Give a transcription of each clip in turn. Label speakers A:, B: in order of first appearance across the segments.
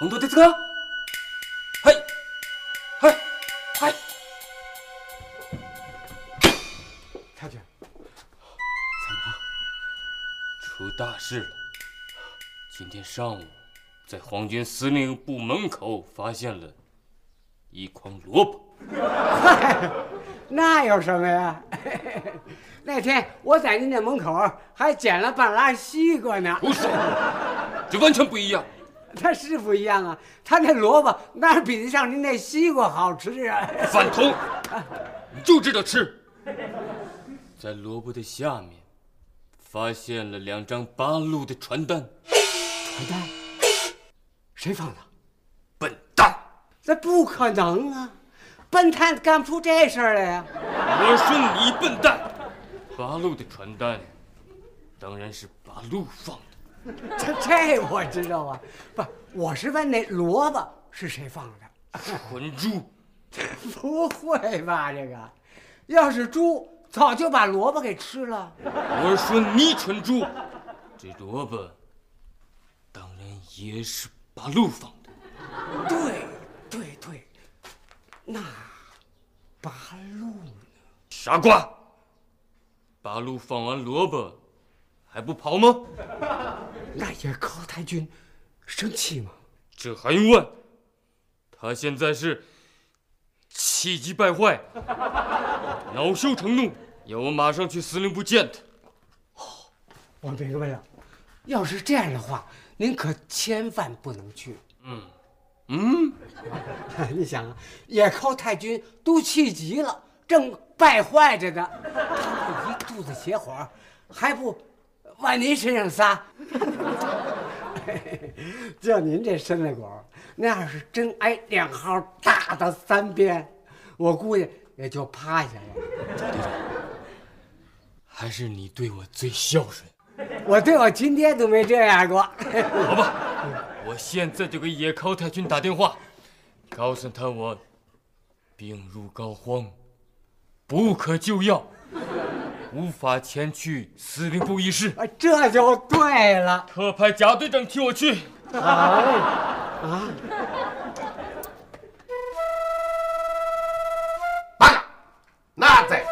A: 何ですか？ほ、本当ですか？はい、はい、はい。
B: 太君，
A: 出大事了！今天上午，在皇军司令部门口发现了一筐萝卜。
B: 那有什么呀？那天我在您那门口还捡了半拉西瓜呢。
A: 不是，这完全不一样。
B: 它是不一样啊，他那萝卜哪比得上您那西瓜好吃啊？
A: 反头，你就知道吃。在萝卜的下面，发现了两张八路的传单。
B: 传单？谁放的？
A: 笨蛋！
B: 这不可能啊！笨蛋干不出这事儿来呀！
A: 我说你笨蛋！八路的传单，当然是八路放的。
B: 这这我知道啊，不，我是问那萝卜是谁放的？
A: 蠢猪！
B: 不会吧？这个，要是猪，早就把萝卜给吃了。
A: 我是说你蠢猪！这萝卜，当然也是八路放的。
B: 对，对对，那八路呢？
A: 傻瓜！八路放完萝卜，还不跑吗？
B: 那也高太君生气吗？
A: 这还用问？他现在是气急败坏，恼羞成怒，要我马上去司令部见他。
B: 我明白了，要是这样的话，您可千万不能去。
A: 嗯，嗯，
B: 你想啊，野寇太君都气急了，正败坏着呢，他一肚子邪火，还不往您身上撒。就您这身子骨，那要是真挨两号打到三鞭，我估计也就趴下了。
A: 队长，还是你对我最孝顺。
B: 我对我亲爹都没这样过。
A: 好吧，我现在就给野尻太君打电话，告诉他我病入膏肓，不可救药，无法前去司令部议事。
B: 啊，这就对了。
A: 特派贾队长替我去。
B: 好啊，
C: 爸，那在，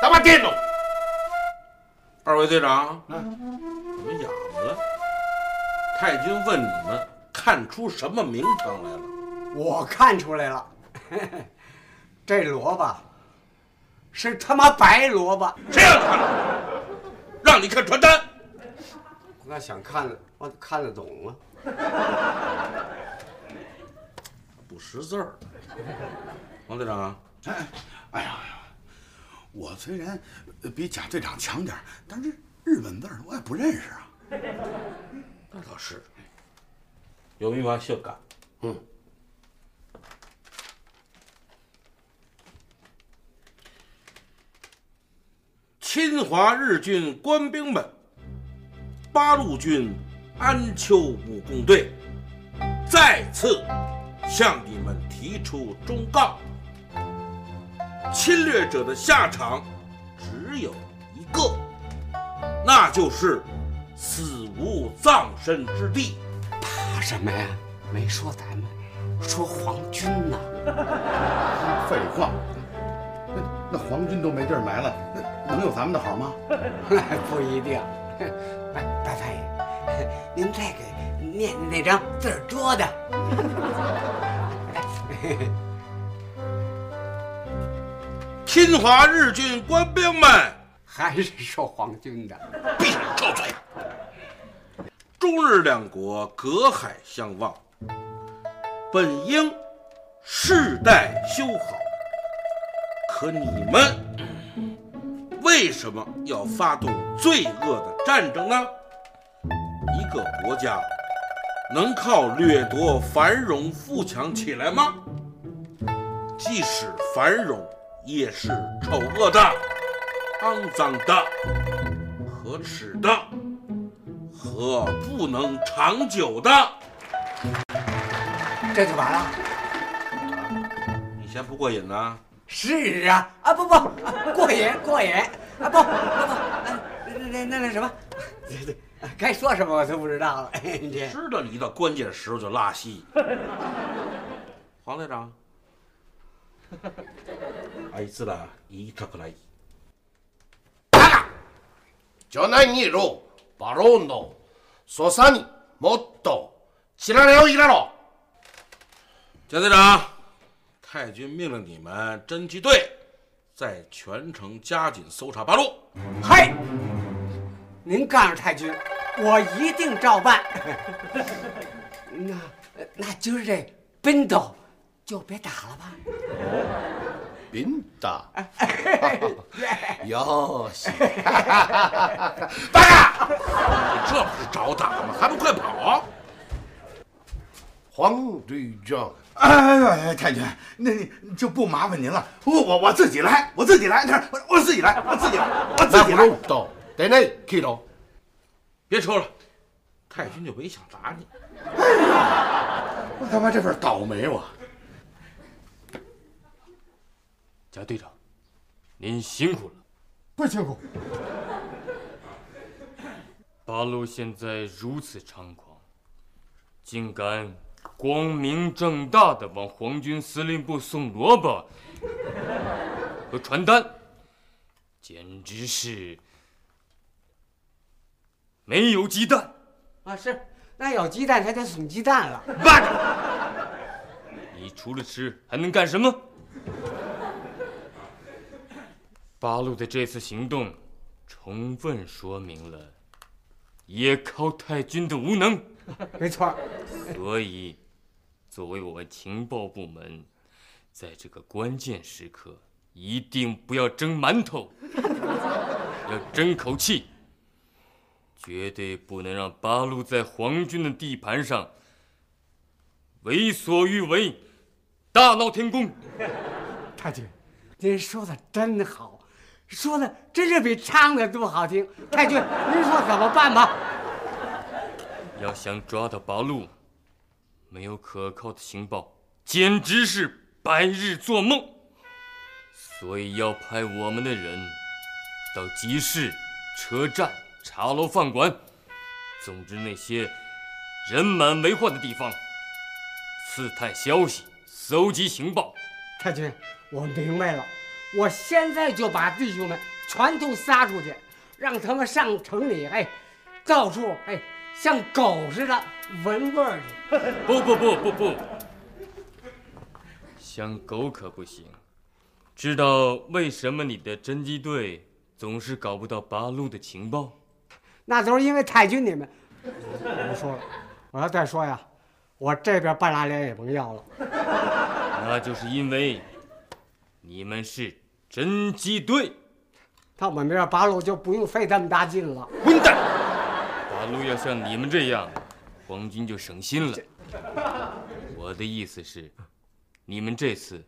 C: 咱把电动。二位队长，怎么哑巴了？太君问你们看出什么名堂来了？
B: 我看出来了，这萝卜是他妈白萝卜。
C: 谁让你看了？让你看传单。
B: 那想看了，我看得懂啊。
C: 不识字儿。王队长，
D: 哎，哎呀呀，我虽然比贾队长强点儿但是日本字儿我也不认识啊。
C: 那倒是。有密码修改。嗯。侵华日军官兵们，八路军安丘武工队再次向你们提出忠告：侵略者的下场只有一个，那就是死无葬身之地。
B: 怕什么呀？没说咱们，说皇军呢。
D: 废话，那那皇军都没地儿埋了，那能有咱们的好吗？
B: 不一定。哎，白翻译，您再给念念那张字儿多的。
C: 侵华日军官兵们，
B: 还是受皇军的。
C: 闭上臭嘴！中日两国隔海相望，本应世代修好。可你们为什么要发动罪恶的战争呢？一个国家能靠掠夺繁荣富强起来吗？即使繁荣，也是丑恶的、肮脏的、可耻的和不能长久的。
B: 这就完了。
C: 你嫌不过瘾呢？
B: 是啊，啊不不，过瘾过瘾啊不不不，那那那那什么，对对， 该说什么我都不知道了。这
C: 知道你到关键时候就拉稀。黄队长，あいつら言いたくない。
E: じゃないにろ、バロンの、そさにもっと知られをいらろ。
C: 贾队长， 太君命令你们侦缉队在全城加紧搜查八路。
B: 嗨，您告诉太君，我一定照办。那那今儿这奔斗就别打了吧。
E: ビンタ。よし。
C: 八嘎！你这不是找打吗？还不快跑！
E: 黄队长，
D: 哎哎哎，太君，那你就不麻烦您了，我我我自己来，我自己来，那我我自己来，我自己来，我自己来。
E: ロンと、でね、キロ。
C: 别抽了，太君就没想打你。
D: 我他妈这份倒霉我。
A: 贾队长，您辛苦了。
B: 不辛苦。
A: 八路现在如此猖狂，竟敢 光明正大的往皇军司令部送萝卜 和传单，简直是没有鸡蛋。
B: 啊，是，那有鸡蛋才得送鸡蛋了。
A: 慢着！你除了吃还能干什么？八路的这次行动，充分说明了野尻太君的无能。
B: 没错。
A: 所以，作为我们情报部门，在这个关键时刻，一定不要蒸馒头，要争口气。绝对不能让八路在皇军的地盘上为所欲为，大闹天宫。
B: 太君，您说的真好，说的真是比唱的都好听。太君，您说怎么办吧？
A: 要想抓到八路，没有可靠的情报，简直是白日做梦。所以要派我们的人到集市、车站。茶楼、饭馆，总之那些人满为患的地方，刺探消息，搜集情报。
B: 太君，我明白了，我现在就把弟兄们全都撒出去，让他们上城里，哎，到处哎，像狗似的闻味儿去。
A: 不不不不不，像狗可不行。知道为什么你的侦缉队总是搞不到八路的情报？
B: 那都是因为太君你们。我不说了，我要再说呀，我这边半拉脸也甭要了。
A: 那就是因为你们是侦缉队，
B: 到我们这八路就不用费这么大劲了。
A: 混蛋！八路要像你们这样，皇军就省心了。我的意思是，你们这次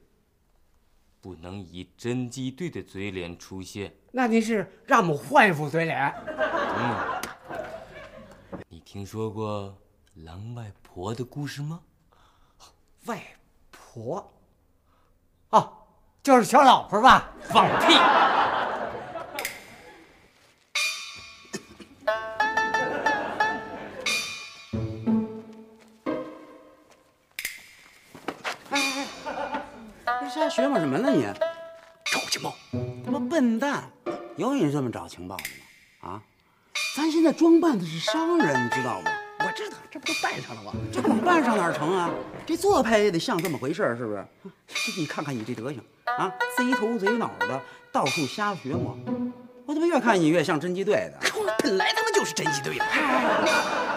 A: 不能以侦缉队的嘴脸出现。
B: 那您是让我们换一副嘴脸？
A: 嗯，你听说过狼外婆的故事吗？
B: 外婆？哦，就是小老婆吧？
A: 放屁！
F: 学摸什么呢你？找情报？他妈笨蛋！有你这么找情报的吗？啊？咱现在装扮的是商人，你知道吗？
G: 我知道，这不都扮上了吗？
F: 这光扮上哪成啊？这做派也得像这么回事儿，是不是？你看看你这德行啊，贼头贼脑的，到处瞎学摸。我怎么越看你越像侦缉队的？
G: 我本来他妈就是侦缉队的。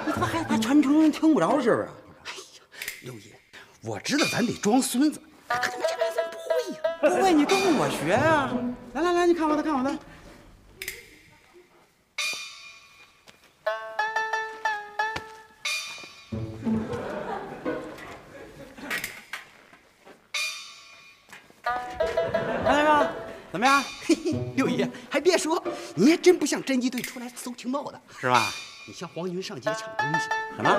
F: 你他妈还还全程听不着是不是？
G: 哎呀，六爷，我知道咱得装孙子。不会
F: 你跟我学啊！来来来，你看我的，看我的。看见没有？怎么样？
G: 嘿嘿，六爷还别说，你还真不像侦缉队出来搜情报的，
F: 是吧？
G: 你像黄云上街抢东西。
F: 什么？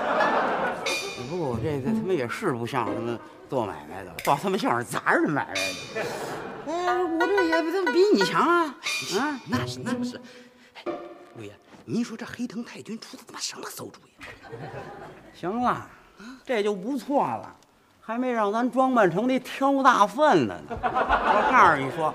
F: 不过我这这他妈也是不像他们做买卖的，倒他妈像是砸人买卖的。哎，我这也他妈比你强啊！
G: 啊，那是那是。五爷，您说这黑藤太君出的他妈什么馊主意？
F: 行了，这就不错了，还没让咱装扮成那挑大粪的呢。我告诉你说，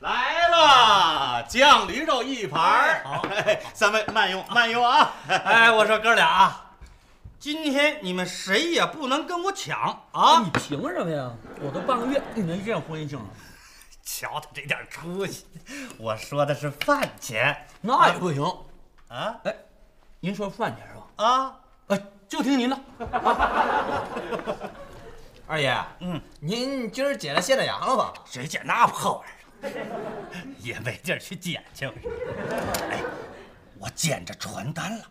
H: 来了，酱驴肉一盘儿。好，三位慢用慢用啊！
I: 哎，我说哥俩啊，今天你们谁也不能跟我抢啊！
J: 你凭什么呀？我都半个月没见婚姻证了。
I: 瞧他这点出息，我说的是饭钱，
J: 那也不行
I: 啊！
J: 哎，您说饭钱是吧？
I: 啊，
J: 哎，就听您的。
K: 二爷，嗯，您今儿剪了现代羊了吧？
I: 谁剪那破玩意儿？也没地儿去捡去。哎，我捡着传单了。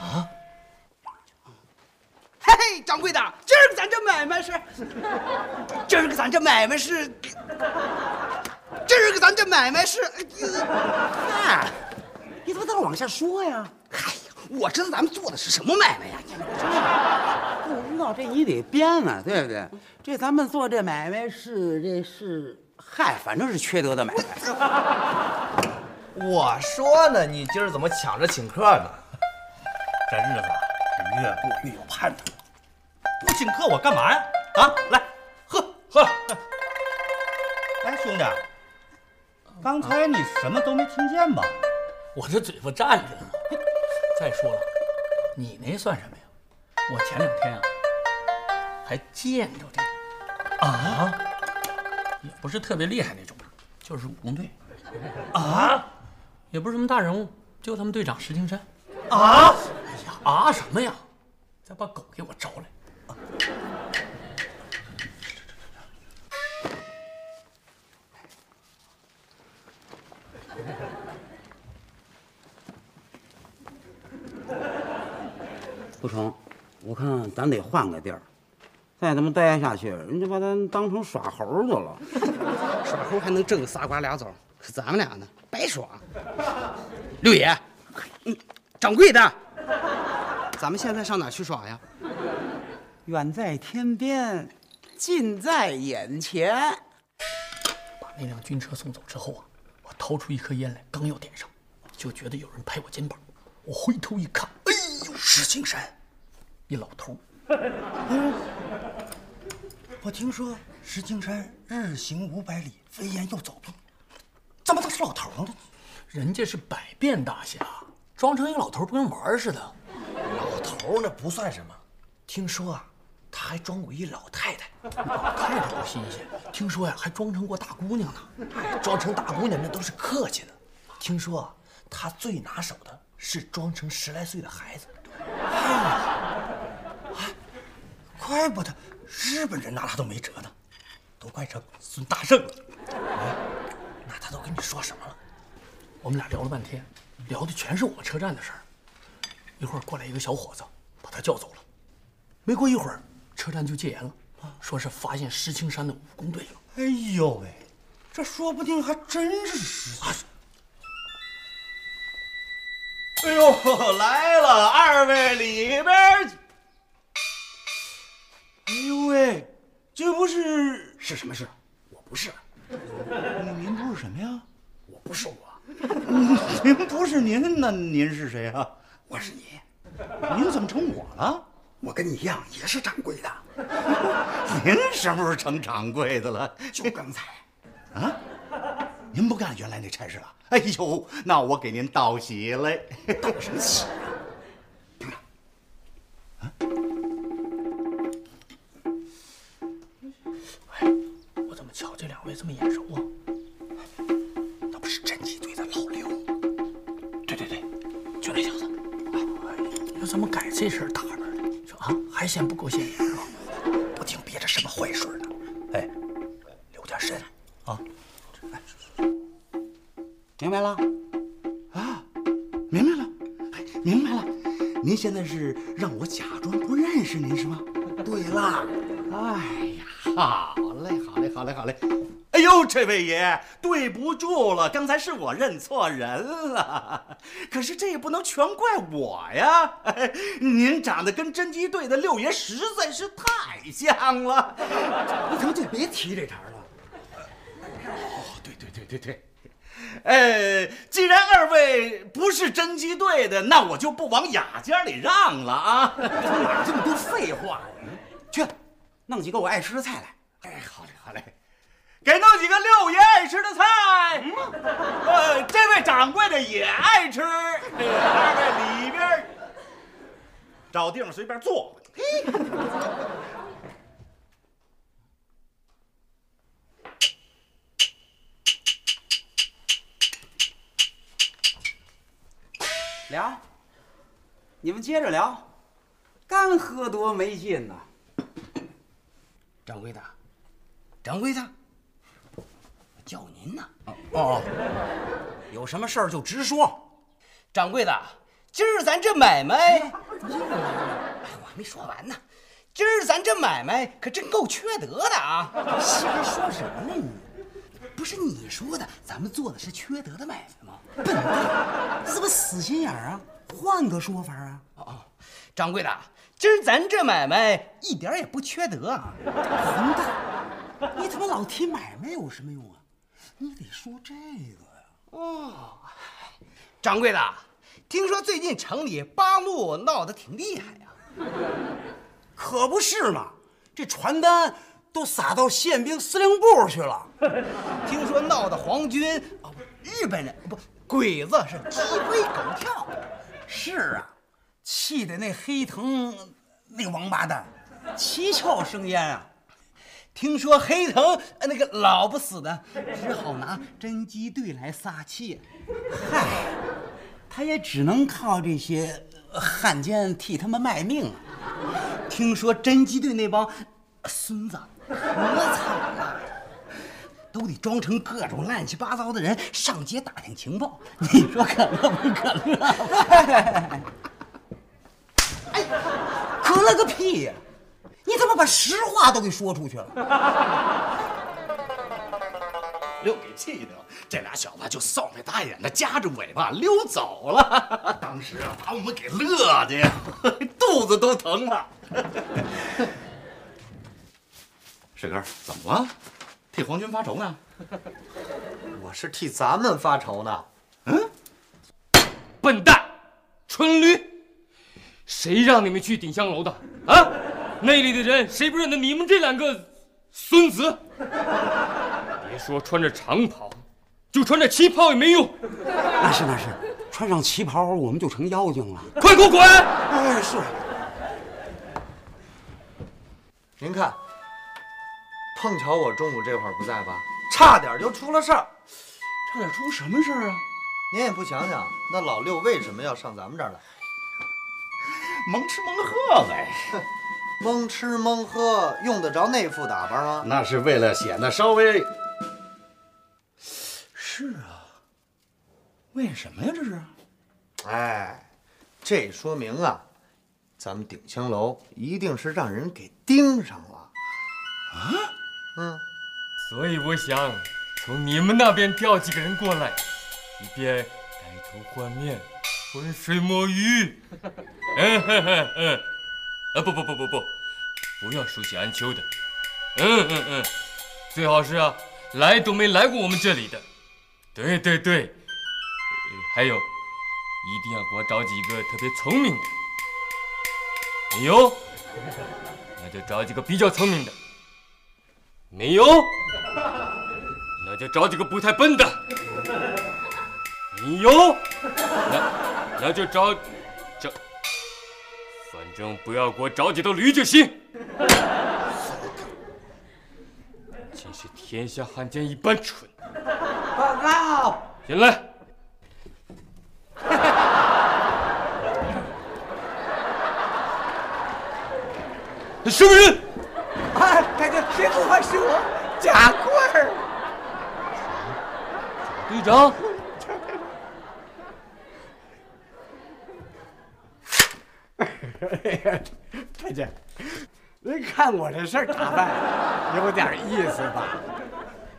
J: 啊？
G: 嘿嘿，掌柜的，今儿个咱这买卖是，今儿个咱这买卖是，今儿个咱这买卖是，
F: 嗨，你怎么在这往下说呀？
G: 嗨呀，我知道咱们做的是什么买卖呀！
F: 不知道这你得编啊，对不对？这咱们做这买卖是这是，嗨，反正是缺德的买卖。
K: 我说呢，你今儿怎么抢着请客呢？
I: 这日子是越过越有盼头。不请客我干嘛呀？啊，来，喝喝。哎，兄弟，刚才你什么都没听见吧？
J: 我这嘴巴站着呢。再说了，你那算什么呀？我前两天啊还见着这个啊，也不是特别厉害那种，就是武工队啊，也不是什么大人物，就他们队长石青山
I: 啊。
J: 哎呀啊什么呀？再把狗给我招来。
F: 不成，我看咱得换个地儿，再这么待下去，人家把咱当成耍猴去了。
B: 耍猴还能挣个仨瓜俩枣，可咱们俩呢，白耍。六爷，嗯，掌柜的，咱们现在上哪去耍呀？
F: 远在天边，近在眼前。
J: 把那辆军车送走之后啊，我掏出一颗烟来，刚要点上，就觉得有人拍我肩膀。我回头一看，哎呦，石青山，一老头。
I: 我听说石青山日行五百里，飞檐又走壁，怎么他是老头呢？
J: 人家是百变大侠，装成一个老头不跟玩似的。
K: 老头那不算什么，听说啊，他还装过一老太太。
J: 老太太不新鲜，听说呀还装成过大姑娘呢。
K: 哎，装成大姑娘那都是客气的。听说啊，他最拿手的是装成十来岁的孩子。
I: 哎，怪不得日本人拿他都没辙呢，都快成孙大圣了。
K: 那他都跟你说什么了？
J: 我们俩聊了半天，聊的全是我们车站的事儿。一会儿过来一个小伙子，把他叫走了。没过一会儿，车站就戒严了，说是发现石青山的武工队了。
I: 哎呦喂，这说不定还真是石青。
H: 哎呦，来了，二位里边去。哎呦喂，这不是
J: 是什么事？我不是。
H: 您不是什么呀？
J: 我不是我。
H: 您不是您，那您是谁啊？
G: 我是你。
H: 您怎么成我了？
G: 我跟你一样，也是掌柜的。
H: 您什么时候成掌柜的了？
G: 就刚才。
H: 啊？您不干原来那差事了？哎呦，那我给您道喜嘞！
G: 道什么喜
H: 啊？
J: 哎，怎么瞧这么眼熟啊？
K: 那不是侦缉队的老刘？
J: 对对对，就那小子。哎，这怎么改这身打扮了？说啊，还嫌不够显眼是吧？
K: 不听憋着什么坏水呢？哎，留点神啊！
F: 明白了？
H: 啊，明白了，哎，明白了。您现在是让我假装不认识您是吗？
K: 对啦，
H: 哎呀，好嘞，好嘞，好嘞，好嘞。哎呦，这位爷，对不住了，刚才是我认错人了。可是这也不能全怪我呀。哎、您长得跟侦缉队的六爷实在是太像了。
G: 你怎么就别提这茬了？
H: 哦，对对对对对，呃，既然二位不是侦缉队的，那我就不往雅间里让了啊！
F: 哪这么多废话呀？去，弄几个我爱吃的菜来。
H: 给弄几个六爷爱吃的菜。呃，这位掌柜的也爱吃，二位里边找地方随便坐。
F: 聊，你们接着聊。干喝多没劲呐！
B: 掌柜的，掌柜的，我叫您呢。
F: 哦，有什么事儿就直说。
B: 掌柜的，今儿咱这买卖，哎我还没说完呢。今儿咱这买卖可真够缺德的啊！
F: 瞎说什么呢你？不是你说的，咱们做的是缺德的买卖吗？笨蛋，这怎么死心眼儿啊？换个说法啊！
B: 哦，掌柜的，今儿咱这买卖一点也不缺德啊！
F: 混蛋，你他妈老提买卖有什么用啊？你得说这个呀。
B: 哦，掌柜的，听说最近城里八路闹得挺厉害呀？
F: 可不是嘛，这传单都撒到宪兵司令部去了。
B: 听说闹得皇军啊，日本人不鬼子是鸡飞狗跳。
F: 是啊，气得那黑藤那王八蛋七窍生烟啊！
B: 听说黑藤那个老不死的，只好拿侦缉队来撒气。
F: 嗨，他也只能靠这些汉奸替他们卖命啊！
B: 听说侦缉队那帮孙子可惨了，都得装成各种乱七八糟的人上街打听情报。你说可乐不可乐？
F: 哎，可乐个屁呀！你怎么把实话都给说出去了？
H: 六给气的，这俩小子就扫眉大眼的，夹着尾巴溜走了。当时啊，把我们给乐的呀，肚子都疼了。水哥，怎么了？替皇军发愁呢？
K: 我是替咱们发愁呢。
H: 嗯，
A: 笨蛋，蠢驴，谁让你们去鼎香楼的啊？那里的人谁不认得你们这两个孙子？别说穿着长袍，就穿着旗袍也没用。
F: 那是那是，穿上旗袍我们就成妖精了。
A: 快给我滚！
F: 哎，是。
K: 您看，碰巧我中午这会儿不在吧，差点就出了事儿。
H: 差点出什么事儿啊？
K: 您也不想想，那老六为什么要上咱们这儿来？
H: 蒙吃蒙喝呗。
K: 蒙吃蒙喝，用得着那副打扮吗？
H: 那是为了显得稍微……是啊，为什么呀？这是？
K: 哎，这说明啊，咱们鼎香楼一定是让人给盯上了。
H: 啊？
K: 嗯。
A: 所以我想从你们那边调几个人过来，以便改头换面，浑水摸鱼。嗯哼哼嗯。啊不不不不不，不要熟悉安秋的。嗯嗯嗯，最好是啊，来都没来过我们这里的。对对对，还有，一定要给我找几个特别聪明的。没有，那就找几个比较聪明的。没有，那就找几个不太笨的。没有，那那就找。正不要给我找几头驴就行。真是天下汉奸一般蠢。
B: 报告。
A: 进来。什么人？
B: 啊，太君，别误会，是我贾贵儿。
A: 队长。
B: 哎呀，太监，您看我这身打扮有点意思吧？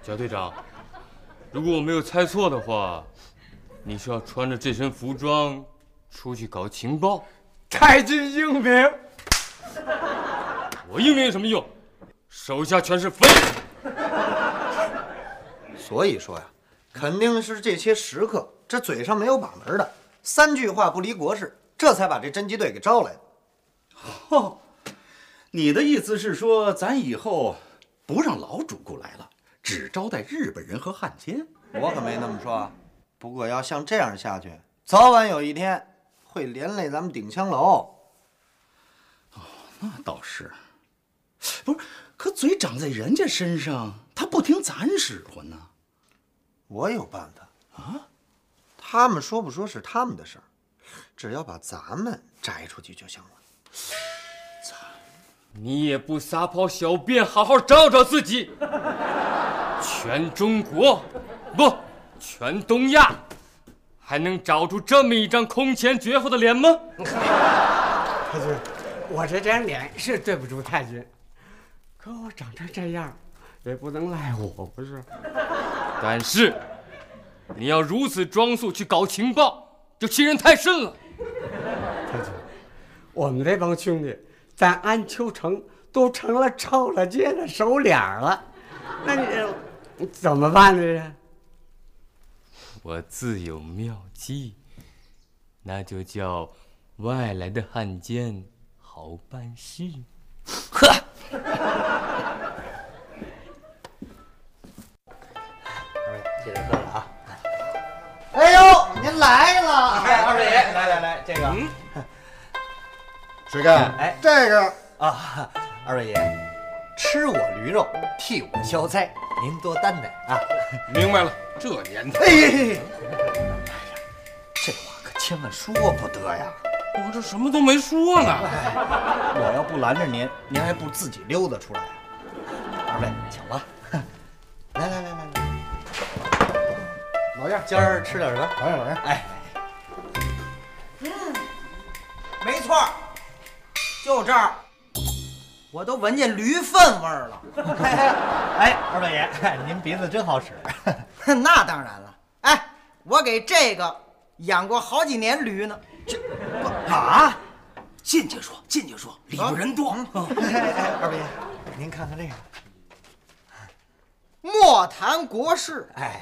A: 贾队长，如果我没有猜错的话，你是要穿着这身服装出去搞情报？
B: 太君英明。
A: 我英明有什么用？手下全是废物。
K: 所以说呀，肯定是这些食客这嘴上没有把门的，三句话不离国事，这才把这侦缉队给招来的。
H: 哦，你的意思是说，咱以后不让老主顾来了，只招待日本人和汉奸？
K: 我可没那么说。不过要像这样下去，早晚有一天会连累咱们顶香楼。
H: 哦，那倒是。不是，可嘴长在人家身上，他不听咱使唤呢。
K: 我有办法啊！他们说不说是他们的事儿，只要把咱们摘出去就行了。
A: 你也不撒泡小便，好好照照自己。全中国，不，全东亚，还能找出这么一张空前绝后的脸吗？
B: 太君，我这张脸是对不住太君，可我长成这样，也不能赖我，不是？
A: 但是，你要如此装束去搞情报，就欺人太甚了。
B: 我们这帮兄弟在安丘城都成了臭了街的熟脸了，那你怎么办呢？
A: 我自有妙计，那就叫外来的汉奸好办事。呵。
K: 接着喝了啊！哎呦，您来了！
G: 哎，二位爷，来来来，这个，嗯，
K: 水干，
G: 哎，
K: 这个
G: 啊，二位爷，吃我驴肉，替我消灾，您多担待啊！
C: 明白了，这年头，
G: 哎呀，这话可千万说不得呀！
C: 我这什么都没说呢。
G: 我要不拦着您，您还不自己溜达出来啊？二位，请吧。来来来来来。
K: 老样，
G: 今儿吃点什么？
K: 老样老样。
G: 哎，
L: 嗯，没错，就这儿，我都闻见驴粪味儿了。
G: 哎，二位爷，您鼻子真好使。
L: 那当然了。哎，我给这个养过好几年驴呢。
G: 这啊？进去说，进去说，里边人多。
K: 二位爷，您看看这个，
L: 莫谈国事。
G: 哎，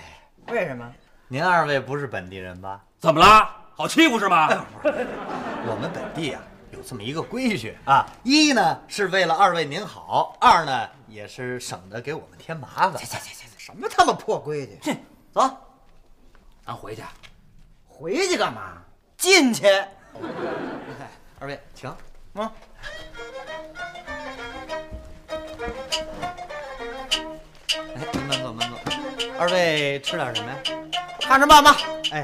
L: 为什么？
G: 您二位不是本地人吧？
I: 怎么了？好欺负是吗？
G: 我们本地啊有这么一个规矩啊，一呢是为了二位您好，二呢也是省得给我们添麻烦。
L: 去去去去，什么他妈破规矩？
G: 去，走，咱回去。
L: 回去干嘛？进去。
G: 二位请。
L: 嗯。
G: 哎，您慢走慢走。二位吃点什么呀？
L: 看着办吧。
G: 哎。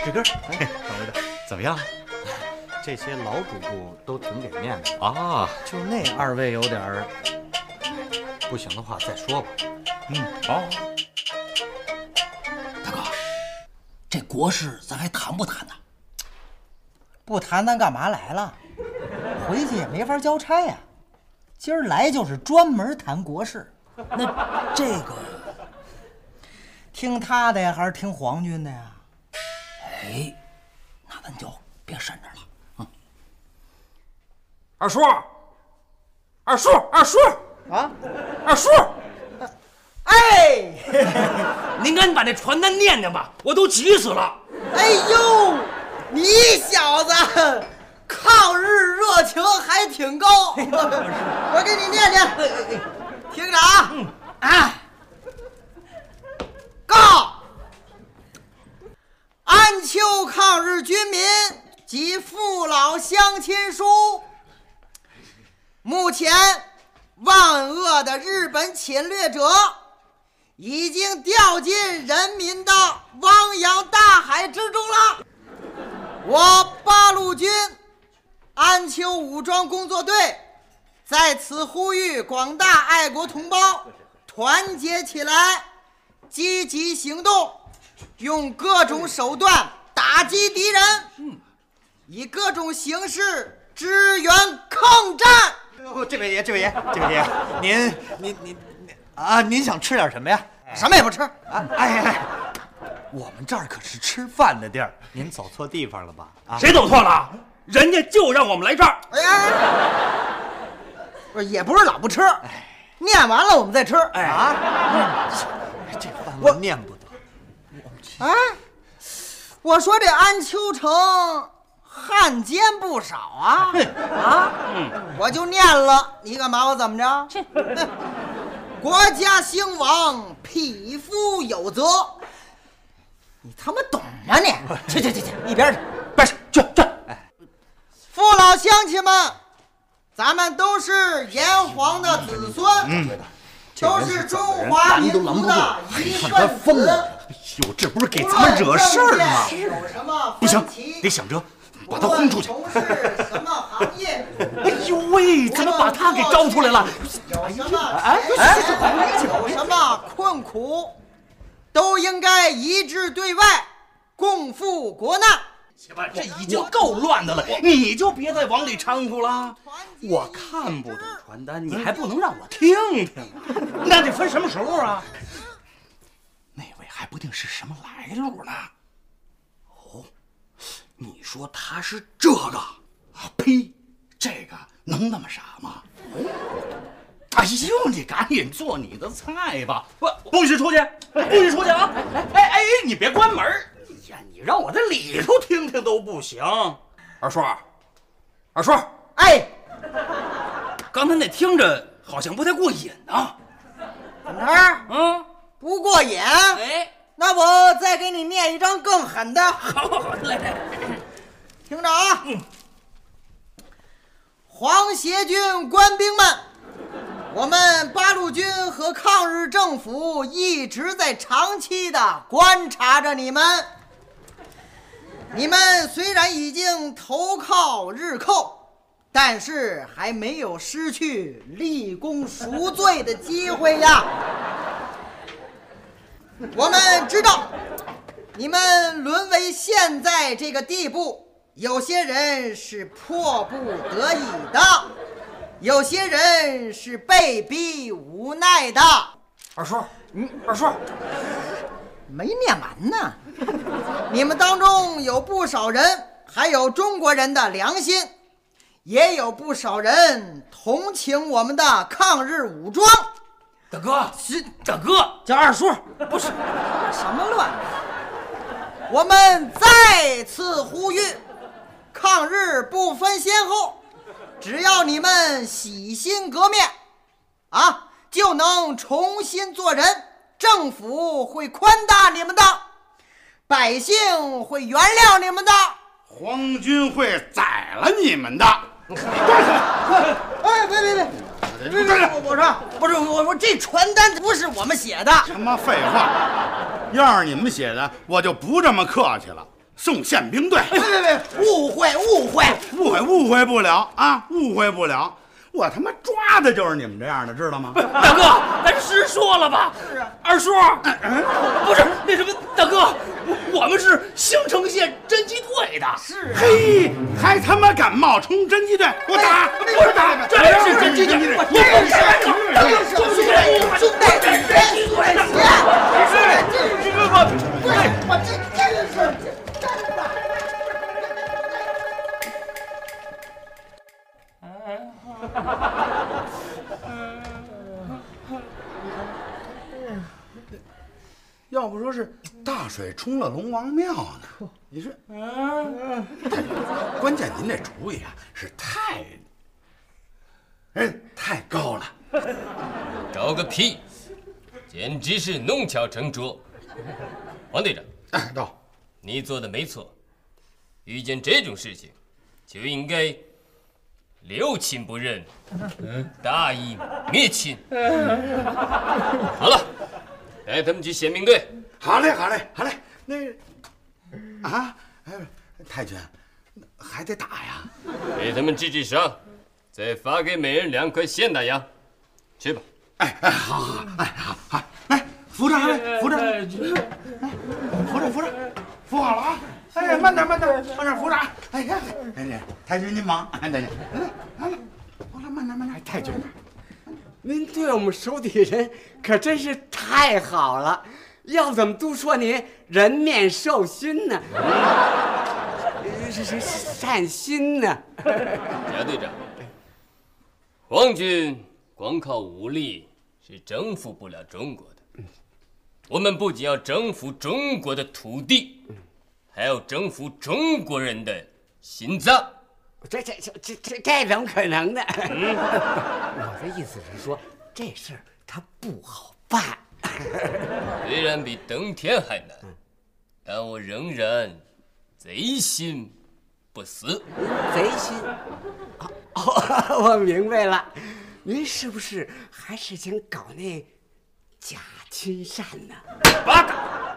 L: 哎，
G: 志根，哎，等着，怎么样？
K: 这些老主顾都挺给面子
G: 啊，
K: 就那二位有点儿，不行的话再说吧。
G: 嗯，好。大哥，这国事咱还谈不谈呢？
L: 不谈咱干嘛来了？回去也没法交差呀。今儿来就是专门谈国事。
G: 那这个
L: 听他的呀，还是听皇军的呀？
G: 哎，那咱就别闪着了。嗯，
I: 二叔，二叔，二叔。
L: 啊，
I: 二叔，
L: 哎，
I: 您赶紧把那传单念念吧，我都急死了。
L: 哎呦，你小子抗日热情还挺高，我给你念念，听着啊，啊，告安丘抗日军民及父老乡亲书，目前万恶的日本侵略者已经掉进人民的汪洋大海之中了。我八路军安丘武装工作队在此呼吁广大爱国同胞团结起来，积极行动，用各种手段打击敌人，以各种形式支援抗战。
G: 哦，这位爷，这位爷，这位爷，您您您您啊，您想吃点什么呀？
L: 什么也不吃
G: 啊！哎哎，我们这儿可是吃饭的地儿，您走错地方了吧？啊，
I: 谁走错了？人家就让我们来这儿。
L: 哎，不是，也不是老不吃。念完了我们再吃。
K: 哎
L: 啊，
K: 这饭我念不得。
L: 哎，我说这安丘城汉奸不少啊啊！我就念了，你敢把我怎么着？哼 国家兴亡，匹夫有责。你他妈懂吗你？去去去去，一边去！
K: 边去，去去。
L: 父老乡亲们，咱们都是炎黄的子孙，
K: 嗯，
L: 都是中华民族的一
K: 看他
L: 份子。
K: 哎呦，这不是给咱们惹事儿吗？
L: 有什么
K: 不行，得想着把他轰出去。
L: 从事什么行业？
K: 哎呦喂，怎么把他给招出来了？
L: 有什么
K: 哎
L: 哎，有什么困苦，都应该一致对外，共赴国难。
M: 媳妇，这已经够乱的了，你就别再往里掺和了。我看不懂传单，你还不能让我听听啊？那得分什么时候啊？还不定是什么来路呢。哦，你说他是这个？啊呸！这个能那么傻吗？哎呦，你赶紧做你的菜吧！不，不许出去，不许出去啊！哎哎，你别关门哎呀，你让我在里头听听都不行。二叔，二叔，
L: 哎，
M: 刚才那听着好像不太过瘾啊。
L: 怎么着？
M: 嗯，
L: 不过瘾？
M: 哎，
L: 那我再给你念一张更狠的。
M: 好，好，来来，
L: 听着啊！皇协军官兵们，我们八路军和抗日政府一直在长期的观察着你们。你们虽然已经投靠日寇，但是还没有失去立功赎罪的机会呀。我们知道，你们沦为现在这个地步，有些人是迫不得已的，有些人是被逼无奈的。
M: 二叔，嗯，二叔，
L: 没念完呢。你们当中有不少人还有中国人的良心，也有不少人同情我们的抗日武装。
M: 大哥，大哥，
L: 叫二叔，不是什么乱？我们再次呼吁，抗日不分先后，只要你们洗心革面，啊，就能重新做人。政府会宽大你们的，百姓会原谅你们的。
H: 皇军会宰了你们的！
L: 哎，别别别！别别！我我说不是我我这传单不是我们写的。
H: 什么废话！要是你们写的，我就不这么客气了。送宪兵队！
L: 别别别！误会误会
H: 误会误会不了啊！误会不了！我他妈抓的就是你们这样的，知道吗？
M: 大哥，咱实说了吧。
L: 是啊。
M: 二叔，不是那什么，大哥，我们是兴城县侦缉队的。
L: 是。
H: 嘿，还他妈敢冒充侦缉队？给我打！
M: 给我打！真是侦缉队！
L: 我真是真是兄弟，兄弟，真是真是，真是我，我这真是真的。
H: 要不说是大水冲了龙王庙呢？你说，嗯，关键您这主意啊是太，哎，太高了。
A: 高个屁！简直是弄巧成拙。王队长，
H: 哎，到，
A: 你做的没错。遇见这种事情，就应该留亲不认，大义灭亲。好了。带他们去宪兵队。
H: 好嘞，好嘞，好嘞。那啊，哎，太君，还得打呀。
A: 给他们治治伤，再发给每人两块现大洋。去吧。
H: 哎哎，好好，哎好好，来扶着，扶着，哎，扶着扶着，扶好了啊！哎呀，慢点慢点慢点扶着。哎呀，哎，太君您忙，太 君，来来来，好了，慢点慢点，太君。
B: 您对我们手底人可真是太好了，要怎么都说您人面兽心呢？是是善心呢？
A: 贾队长，皇军光靠武力是征服不了中国的。我们不仅要征服中国的土地，还要征服中国人的心脏。
B: 这这这这这这怎么可能呢？我的意思是说，这事儿它不好办。
A: 虽然比登天还难，但我仍然贼心不死。
B: 贼心？哦，我明白了，您是不是还是想搞那假亲善呢？
A: 八嘎！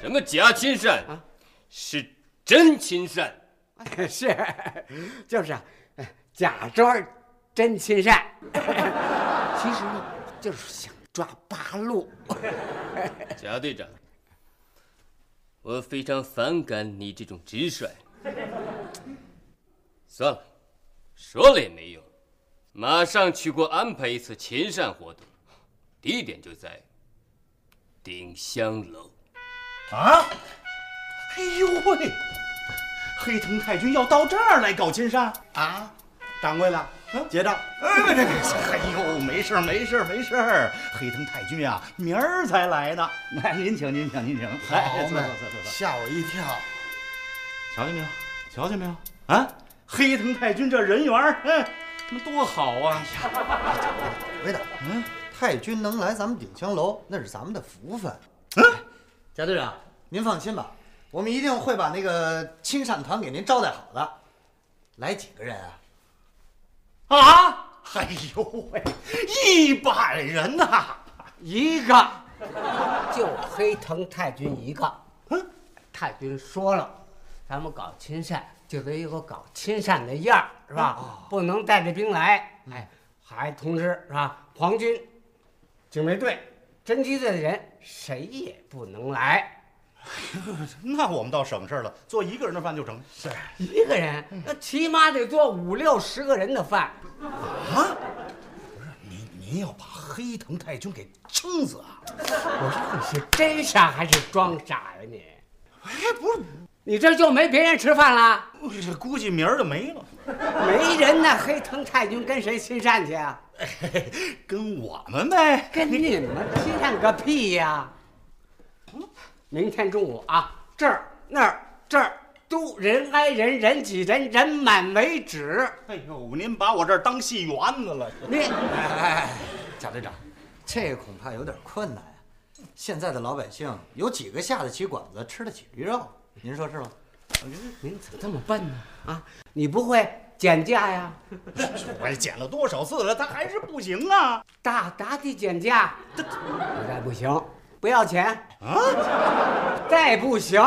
A: 什么假亲善啊？是真亲善。
B: 是，就是啊，假装真亲善，其实呢，就是想抓八路。
A: 贾队长，我非常反感你这种直率。算了，说了也没用，马上去给我安排一次亲善活动，地点就在丁香楼。
I: 啊！哎呦喂！黑藤太君要到这儿来搞亲善
D: 啊！掌柜的，嗯结账。
I: 哎，别别别哎呦，没事没事没事黑藤太君啊，明儿才来呢。来，您请您请您请。
D: 来坐坐坐，吓我一跳。
I: 瞧见没有？瞧见没有？啊，黑藤太君这人缘嗯，那多好啊！
K: 掌柜的，嗯，太君能来咱们鼎香楼，那是咱们的福分。
I: 嗯，
K: 贾队长，您放心吧。我们一定会把那个亲善团给您招待好的。来几个人
I: 啊？啊！哎呦喂，一百人呐！
B: 一个，就黑藤太君一个。嗯，太君说了，咱们搞亲善就得有个搞亲善的样儿，是吧？哦、不能带着兵来。哎，还通知是吧？皇军、警卫队、侦缉队的人谁也不能来。
I: 那我们倒省事了，做一个人的饭就成。
B: 是一个人，那起码得做五六十个人的饭。
I: 啊？不是您，您要把黑藤太君给撑死啊？
B: 我说你是真傻还是装傻呀你？
I: 哎，不是，
B: 你这就没别人吃饭了？
I: 这估计明儿就没了。
B: 没人呢，黑藤太君跟谁亲善去啊？
I: 跟我们呗。
B: 跟你们亲善个屁呀！明天中午啊，这儿那儿这儿都人挨人，人挤人，人满为止。
I: 哎呦，您把我这儿当戏园子了。
B: 您，
K: 哎，贾队长，这恐怕有点困难呀。现在的老百姓有几个下得起馆子，吃得起驴肉？您说是吗？
B: 您怎么这么笨呢？啊，你不会减价呀？
I: 我减了多少次了，他还是不行啊！
B: 大大的减价，实在不行。不要钱啊！再不行，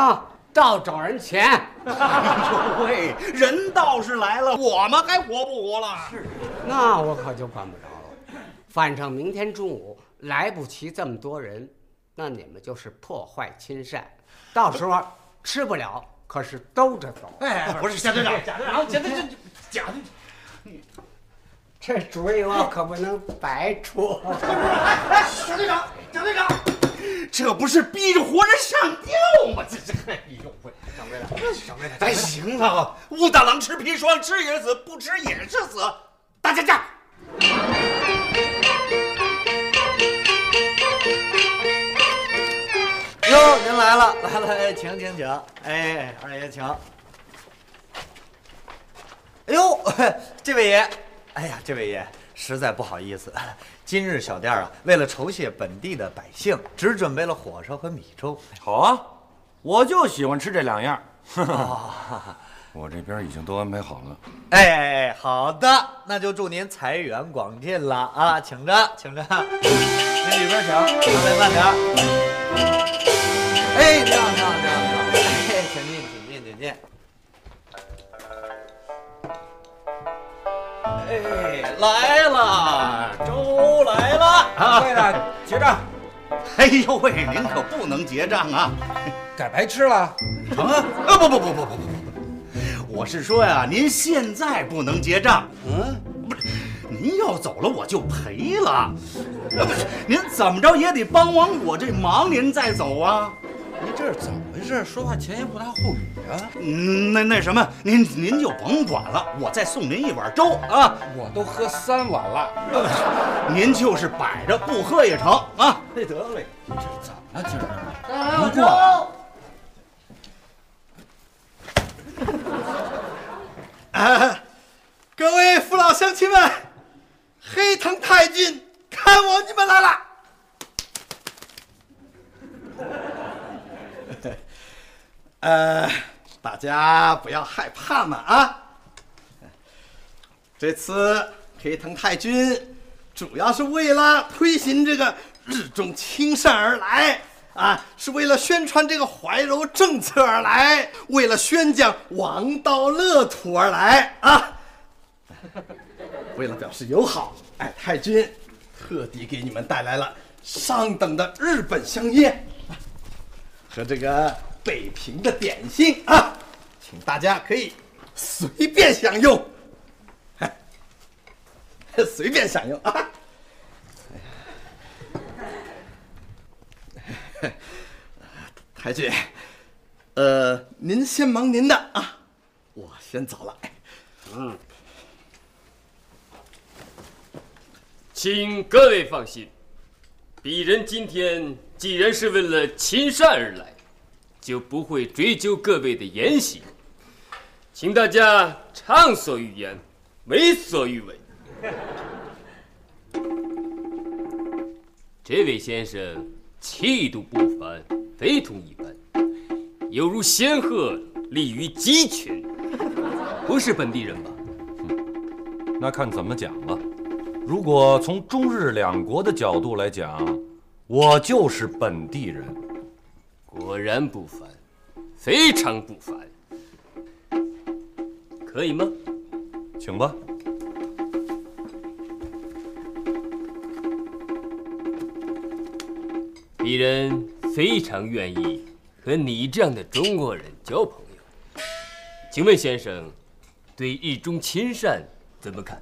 B: 倒找人钱。
I: 哎呦喂，人倒是来了，我们还活不活了？
B: 是，那我可就管不着了。反正明天中午来不齐这么多人，那你们就是破坏亲善，到时候吃不了，可是兜着走。
I: 哎，不是贾队长，贾队长，贾队长，贾队
B: 长，这主意我可不能白出。
I: 贾队长，贾队长。这不是逼着活人上吊吗？这这，哎呦喂！
B: 掌柜的，掌柜的，
I: 咱行了，武大郎吃砒霜，吃也是死，不吃也是死。大家驾！
K: 哟，您来了，来来，请请请。哎，二爷请。哎呦，这位爷，哎呀，这位爷，实在不好意思。今日小店啊，为了酬谢本地的百姓，只准备了火烧和米粥。
C: 好啊，我就喜欢吃这两样。
N: 我这边已经都安排好了。
K: 哎，好的，那就祝您财源广进了啊！请着，请着，您里边请，二位慢点。哎，你好，你好，你好，你好，请进，请进，请进。
I: 哎，来了，粥来了。
B: 掌柜的，结账。
I: 哎呦喂，您可不能结账啊！
B: 改白吃了？
I: 成啊？啊不不不不不不不，我是说呀，您现在不能结账。嗯，不是，您要走了我就赔了。啊不是，您怎么着也得帮完我这忙，您再走啊。
O: 您这是怎么回事？说话前言不搭后语啊！
I: 嗯，那那什么，您您就甭管了，我再送您一碗粥啊！
O: 我都喝三碗了，
I: 您就是摆着不喝也成啊！
O: 那得嘞，这怎么今儿？不过
M: 哎，各位父老乡亲们，黑藤太君看我你们来了。呃，大家不要害怕嘛啊！这次黑藤太君主要是为了推行这个日中亲善而来啊，是为了宣传这个怀柔政策而来，为了宣讲王道乐土而来啊。为了表示友好，哎，太君特地给你们带来了上等的日本香烟和这个北平的点心啊，请大家可以随便享用，随便享用啊。太君，呃，您先忙您的啊，我先走了。
A: 嗯，请各位放心，鄙人今天既然是为了亲善而来，就不会追究各位的言行，请大家畅所欲言，为所欲为。这位先生气度不凡，非同一般，犹如仙鹤立于鸡群，不是本地人吧？
N: 那看怎么讲了。如果从中日两国的角度来讲，我就是本地人。
A: 果然不凡，非常不凡。可以吗？
N: 请吧。
A: 鄙人非常愿意和你这样的中国人交朋友。请问先生，对日中亲善怎么看？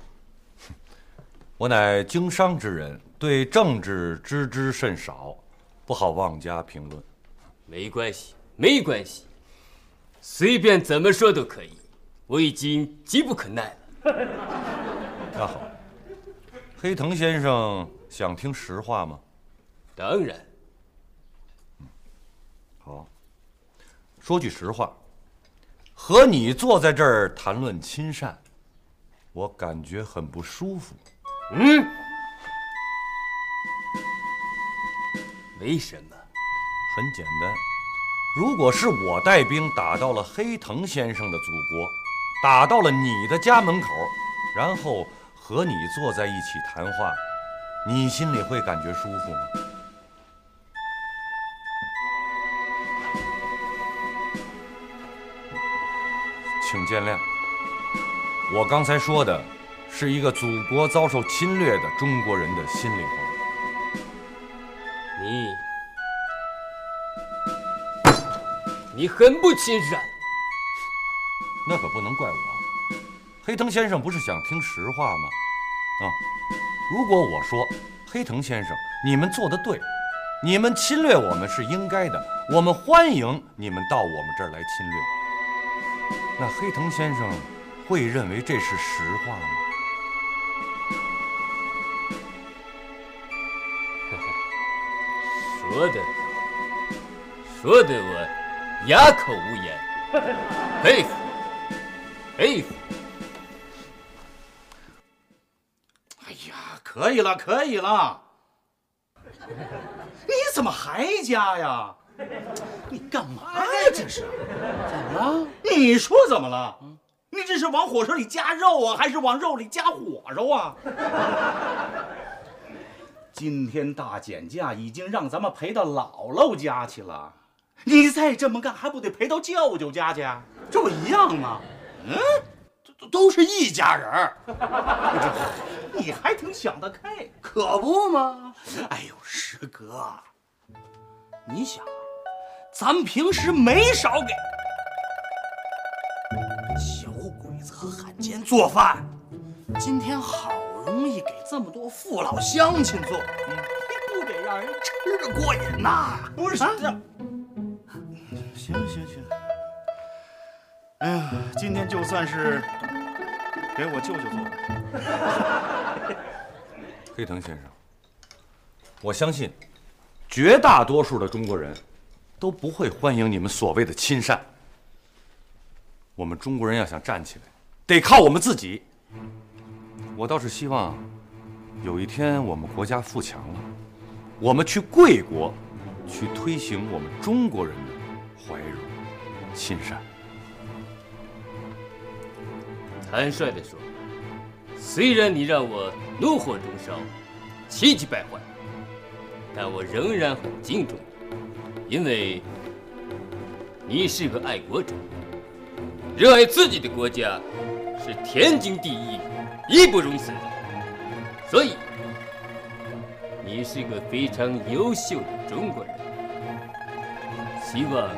N: 我乃经商之人，对政治知之甚少，不好妄加评论。
A: 没关系，没关系，随便怎么说都可以。我已经急不可耐了。
N: 那好，黑藤先生想听实话吗？
A: 当然。
N: 好，说句实话，和你坐在这儿谈论亲善，我感觉很不舒服。
A: 嗯？为什么？
N: 很简单，如果是我带兵打到了黑藤先生的祖国，打到了你的家门口，然后和你坐在一起谈话，你心里会感觉舒服吗？请见谅，我刚才说的是一个祖国遭受侵略的中国人的心里话。
A: 你，你很不亲善。
N: 那可不能怪我。黑藤先生不是想听实话吗？啊，如果我说黑藤先生，你们做的对，你们侵略我们是应该的，我们欢迎你们到我们这儿来侵略。那黑藤先生会认为这是实话吗？
A: 说的好，说的我哑口无言，佩服，佩服。
I: 哎呀，可以了，可以了。你怎么还加呀？你干嘛呀？这是？
H: 怎么了？
I: 你说怎么了？你这是往火烧里加肉啊，还是往肉里加火烧啊？今天大减价已经让咱们赔到姥姥家去了，你再这么干，还不得赔到舅舅家去？这不一样吗？嗯，都都是一家人儿。你还挺想得开，
H: 可不吗？
I: 哎呦，师哥，你想，咱们平时没少给小鬼子和汉奸做饭，今天好容易给这么多父老乡亲做，你不得让人吃着过瘾呐？不是，
H: 啊
I: 哎呀，今天就算是给我舅舅做的。
N: 黑藤先生，我相信绝大多数的中国人都不会欢迎你们所谓的亲善。我们中国人要想站起来，得靠我们自己。我倒是希望有一天我们国家富强了，我们去贵国，去推行我们中国人的怀柔、亲善。
A: 坦率地说，虽然你让我怒火中烧、气急败坏，但我仍然很敬重你，因为你是个爱国者，热爱自己的国家是天经地义、义不容辞的。所以，你是个非常优秀的中国人。希望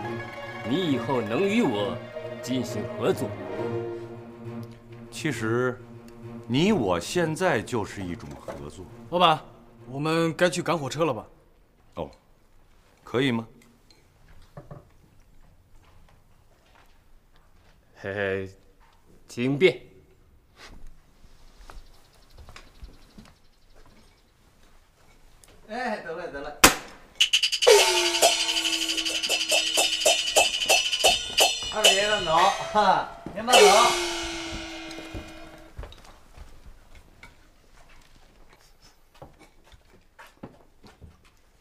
A: 你以后能与我进行合作。
N: 其实，你我现在就是一种合作。
M: 老板，我们该去赶火车了吧？
N: 哦，可以吗？
A: 嘿嘿，请便。
K: 哎，得嘞得嘞。二位爷慢走，哈，您慢走。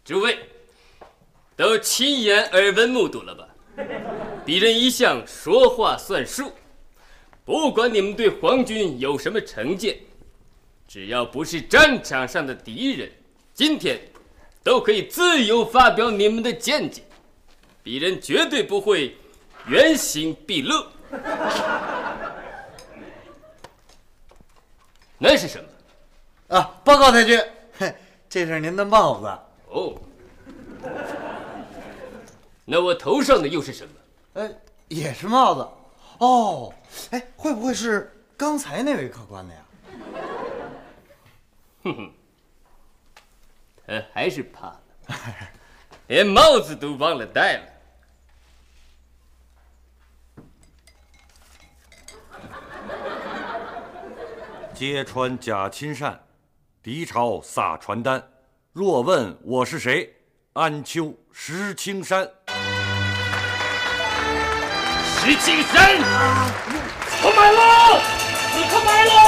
A: 诸位，都亲眼耳闻目睹了吧？鄙人一向说话算数，不管你们对皇军有什么成见，只要不是战场上的敌人，今天都可以自由发表你们的见解，鄙人绝对不会原形毕露。那是什么？
K: 啊，报告太君，嘿，这是您的帽子。
A: 哦，那我头上的又是什么？
K: 呃，也是帽子。哦，哎，会不会是刚才那位客官的呀？
A: 哼哼，他还是怕了，连帽子都忘了戴了。
N: 揭穿假亲善，敌朝撒传单。若问我是谁，安丘石青山。
A: 石青山，我买了，你可买了。